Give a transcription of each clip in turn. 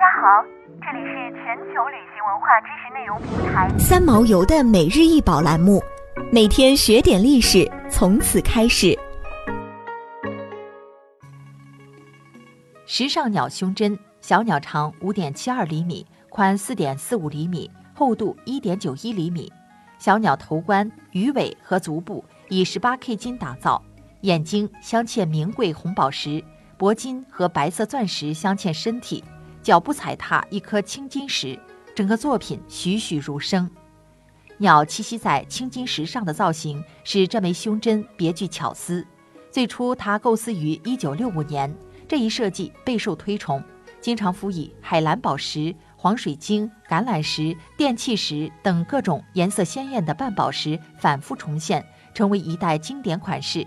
家好，这里是全球旅行文化知识内容平台三毛游的每日一宝栏目，每天学点历史，从此开始。时尚鸟胸针，小鸟长五点七二厘米，宽四点四五厘米，厚度一点九一厘米。小鸟头冠、鱼尾和足部以十八 K 金打造，眼睛镶嵌名贵红宝石，铂金和白色钻石镶嵌身体。脚步踩踏一颗青金石，整个作品栩栩如生。鸟栖息在青金石上的造型使这枚胸针别具巧思。最初，它构思于1965年，这一设计备受推崇，经常辅以海蓝宝石、黄水晶、橄榄石、电气石等各种颜色鲜艳的半宝石反复重现，成为一代经典款式。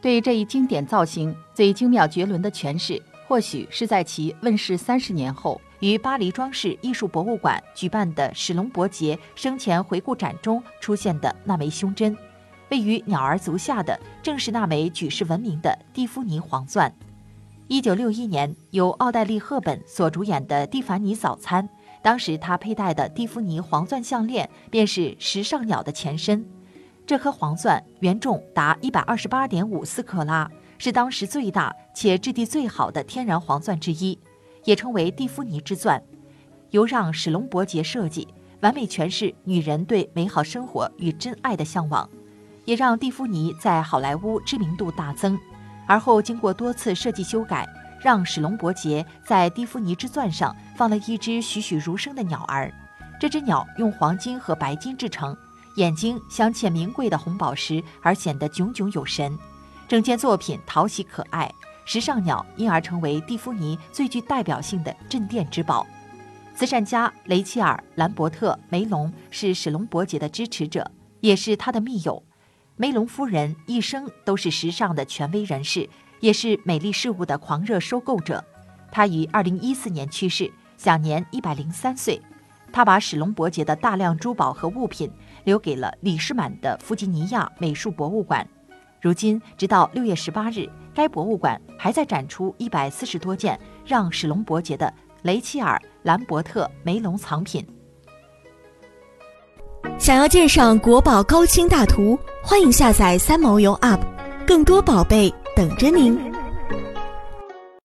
对这一经典造型最精妙绝伦的诠释。或许是在其问世三十年后，于巴黎装饰艺术博物馆举办的史隆伯杰生前回顾展中出现的那枚胸针。位于鸟儿足下的，正是那枚举世闻名的蒂芙尼黄钻。一九六一年，由奥黛丽·赫本所主演的《蒂凡尼早餐》，当时她佩戴的蒂芙尼黄钻项链便是时尚鸟的前身。这颗黄钻原重达一百二十八点五四克拉。是当时最大且质地最好的天然黄钻之一，也称为蒂芙尼之钻，由让·史隆伯杰设计，完美诠释女人对美好生活与真爱的向往，也让蒂芙尼在好莱坞知名度大增。而后经过多次设计修改，让史隆伯杰在蒂芙尼之钻上放了一只栩栩如生的鸟儿，这只鸟用黄金和白金制成，眼睛镶嵌名贵的红宝石，而显得炯炯有神。整件作品讨喜可爱，时尚鸟因而成为蒂芙尼最具代表性的镇店之宝。慈善家雷切尔·兰伯特·梅隆是史隆伯杰的支持者，也是他的密友。梅隆夫人一生都是时尚的权威人士，也是美丽事物的狂热收购者。她于2014年去世，享年103岁。她把史隆伯杰的大量珠宝和物品留给了李士满的弗吉尼亚美术博物馆。如今，直到六月十八日，该博物馆还在展出一百四十多件让·史隆伯杰的雷切尔·兰伯特·梅隆藏品。想要鉴赏国宝高清大图，欢迎下载三毛游 App，更多宝贝等着您。